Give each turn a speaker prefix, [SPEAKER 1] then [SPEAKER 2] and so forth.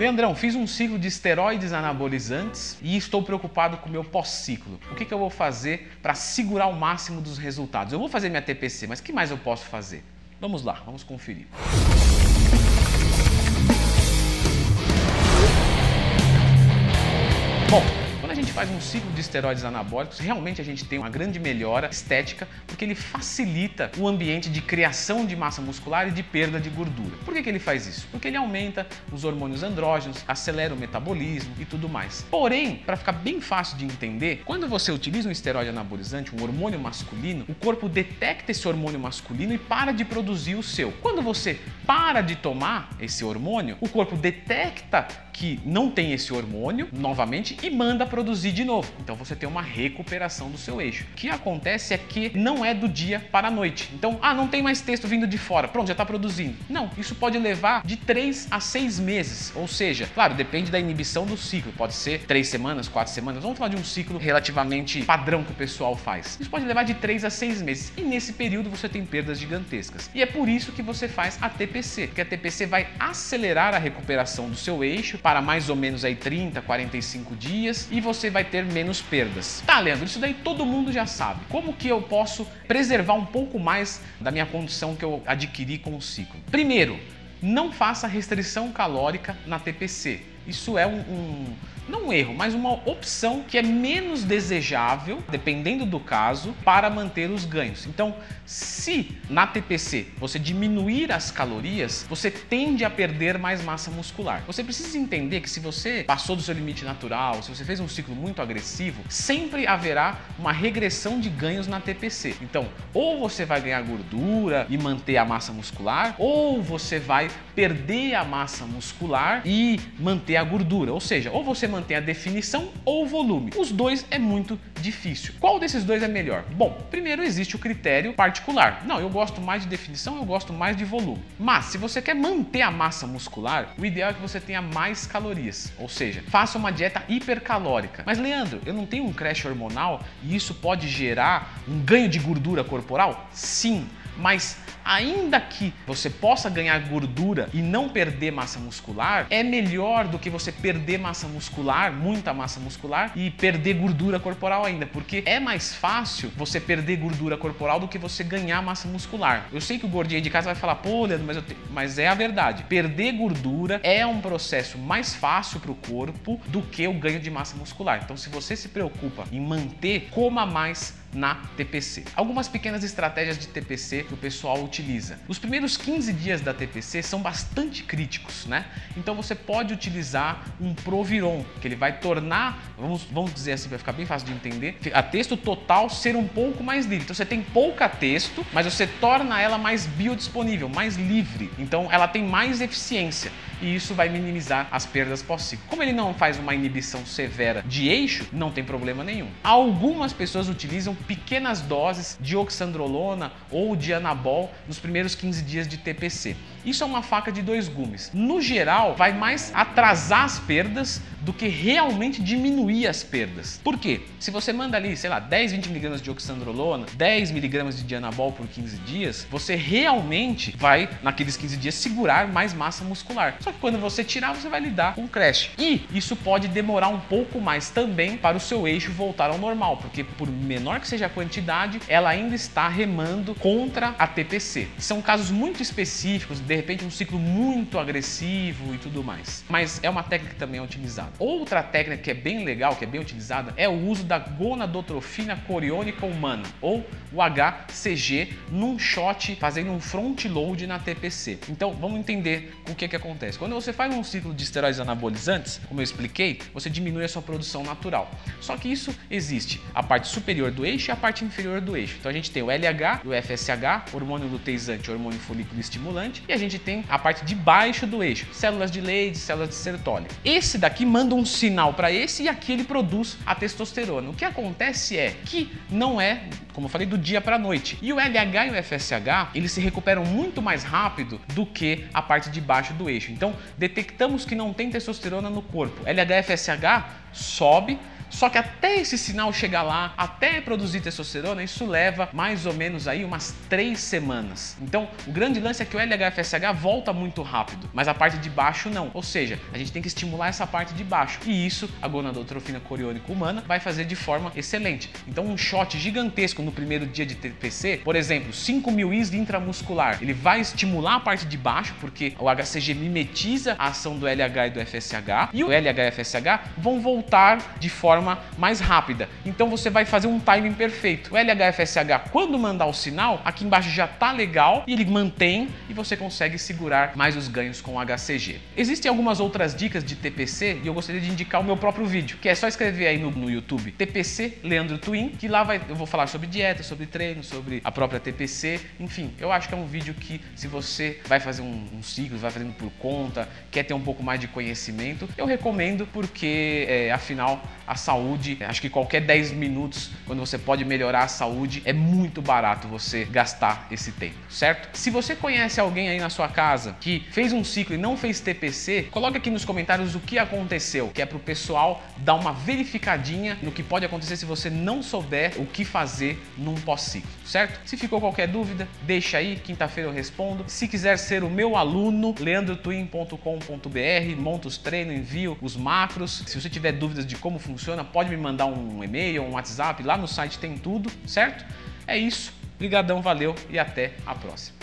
[SPEAKER 1] Leandrão, fiz um ciclo de esteroides anabolizantes e estou preocupado com o meu pós-ciclo. O que, que eu vou fazer para segurar o máximo dos resultados? Eu vou fazer minha TPC, mas que mais eu posso fazer? Vamos lá, vamos conferir. Bom, gente faz um ciclo de esteroides anabólicos, realmente a gente tem uma grande melhora estética, porque ele facilita o ambiente de criação de massa muscular e de perda de gordura. Por que, que ele faz isso? Porque ele aumenta os hormônios andrógenos, acelera o metabolismo e tudo mais. Porém, para ficar bem fácil de entender, quando você utiliza um esteroide anabolizante, um hormônio masculino, o corpo detecta esse hormônio masculino e para de produzir o seu. Quando você para de tomar esse hormônio, o corpo detecta que não tem esse hormônio novamente e manda produzir de novo. Então você tem uma recuperação do seu eixo. O que acontece é que não é do dia para a noite. Então, ah, não tem mais texto vindo de fora. Pronto, já está produzindo. Não, isso pode levar de 3 a 6 meses. Ou seja, claro, depende da inibição do ciclo. Pode ser 3 semanas, 4 semanas. Vamos falar de um ciclo relativamente padrão que o pessoal faz. Isso pode levar de 3 a 6 meses. E nesse período você tem perdas gigantescas. E é por isso que você faz a TPC, porque a TPC vai acelerar a recuperação do seu eixo para mais ou menos aí 30, 45 dias e você vai ter menos perdas. Tá, Leandro, isso daí todo mundo já sabe. Como que eu posso preservar um pouco mais da minha condição que eu adquiri com o ciclo? Primeiro, não faça restrição calórica na TPC. Isso é um, um não um erro, mas uma opção que é menos desejável, dependendo do caso, para manter os ganhos. Então, se na TPC você diminuir as calorias, você tende a perder mais massa muscular. Você precisa entender que se você passou do seu limite natural, se você fez um ciclo muito agressivo, sempre haverá uma regressão de ganhos na TPC. Então, ou você vai ganhar gordura e manter a massa muscular, ou você vai perder a massa muscular e manter a gordura. Ou seja, ou você a definição ou o volume. Os dois é muito difícil. Qual desses dois é melhor? Bom, primeiro existe o critério particular. Não, eu gosto mais de definição, eu gosto mais de volume. Mas se você quer manter a massa muscular, o ideal é que você tenha mais calorias. Ou seja, faça uma dieta hipercalórica. Mas Leandro, eu não tenho um crash hormonal e isso pode gerar um ganho de gordura corporal? Sim, mas ainda que você possa ganhar gordura e não perder massa muscular, é melhor do que você perder massa muscular, muita massa muscular, e perder gordura corporal ainda, porque é mais fácil você perder gordura corporal do que você ganhar massa muscular. Eu sei que o gordinho de casa vai falar, pô, Leandro, mas, te... mas é a verdade. Perder gordura é um processo mais fácil para o corpo do que o ganho de massa muscular. Então, se você se preocupa em manter, coma mais na TPC. Algumas pequenas estratégias de TPC que o pessoal utiliza. Os primeiros 15 dias da TPC são bastante críticos, né? Então você pode utilizar um Proviron, que ele vai tornar, vamos, vamos dizer assim, para ficar bem fácil de entender, a texto total ser um pouco mais livre. Então você tem pouca texto, mas você torna ela mais biodisponível, mais livre. Então ela tem mais eficiência e isso vai minimizar as perdas pós-ciclo. Como ele não faz uma inibição severa de eixo, não tem problema nenhum. Algumas pessoas utilizam pequenas doses de oxandrolona ou de anabol nos primeiros 15 dias de TPC. Isso é uma faca de dois gumes. No geral, vai mais atrasar as perdas do que realmente diminuir as perdas. Por quê? Se você manda ali, sei lá, 10, 20 miligramas de oxandrolona, 10 miligramas de dianabol por 15 dias, você realmente vai, naqueles 15 dias, segurar mais massa muscular. Só que quando você tirar, você vai lidar com crash. E isso pode demorar um pouco mais também para o seu eixo voltar ao normal, porque por menor que seja a quantidade, ela ainda está remando contra a TPC. São casos muito específicos, de repente um ciclo muito agressivo e tudo mais. Mas é uma técnica que também é utilizada. Outra técnica que é bem legal, que é bem utilizada, é o uso da gonadotrofina coriônica humana, ou o HCG, num shot, fazendo um front load na TPC. Então, vamos entender o que, que acontece. Quando você faz um ciclo de esteroides anabolizantes, como eu expliquei, você diminui a sua produção natural. Só que isso existe a parte superior do eixo e a parte inferior do eixo. Então, a gente tem o LH, o FSH, hormônio luteizante, hormônio folículo estimulante, e a gente tem a parte de baixo do eixo, células de Leydig, células de Sertoli. Esse daqui manda manda um sinal para esse e aqui ele produz a testosterona. O que acontece é que não é, como eu falei, do dia para a noite. E o LH e o FSH, eles se recuperam muito mais rápido do que a parte de baixo do eixo. Então, detectamos que não tem testosterona no corpo. LH e FSH sobe, Só que até esse sinal chegar lá, até produzir testosterona, isso leva mais ou menos aí umas três semanas. Então, o grande lance é que o LHFSH volta muito rápido, mas a parte de baixo não. Ou seja, a gente tem que estimular essa parte de baixo. E isso a gonadotrofina coriônica humana vai fazer de forma excelente. Então, um shot gigantesco no primeiro dia de TPC, por exemplo, 5 mil Is intramuscular, ele vai estimular a parte de baixo, porque o HCG mimetiza a ação do LH e do FSH, e o LH e o FSH vão voltar de forma mais rápida. Então você vai fazer um timing perfeito. O LHFSH, quando mandar o sinal, aqui embaixo já tá legal e ele mantém e você consegue segurar mais os ganhos com o HCG. Existem algumas outras dicas de TPC e eu gostaria de indicar o meu próprio vídeo, que é só escrever aí no, no YouTube TPC Leandro Twin, que lá vai, eu vou falar sobre dieta, sobre treino, sobre a própria TPC, enfim, eu acho que é um vídeo que se você vai fazer um, um ciclo, vai fazendo por conta, quer ter um pouco mais de conhecimento, eu recomendo porque é, afinal a saúde, acho que qualquer 10 minutos, quando você pode melhorar a saúde, é muito barato você gastar esse tempo, certo? Se você conhece alguém aí na sua casa que fez um ciclo e não fez TPC, coloque aqui nos comentários o que aconteceu, que é para o pessoal dar uma verificadinha no que pode acontecer se você não souber o que fazer num pós-ciclo, certo? Se ficou qualquer dúvida, deixa aí, quinta-feira eu respondo. Se quiser ser o meu aluno, leandrotwin.com.br, monta os treinos, envio os macros. Se você tiver dúvidas de como funciona, funciona, pode me mandar um e-mail, um WhatsApp, lá no site tem tudo, certo? É isso. Obrigadão, valeu e até a próxima.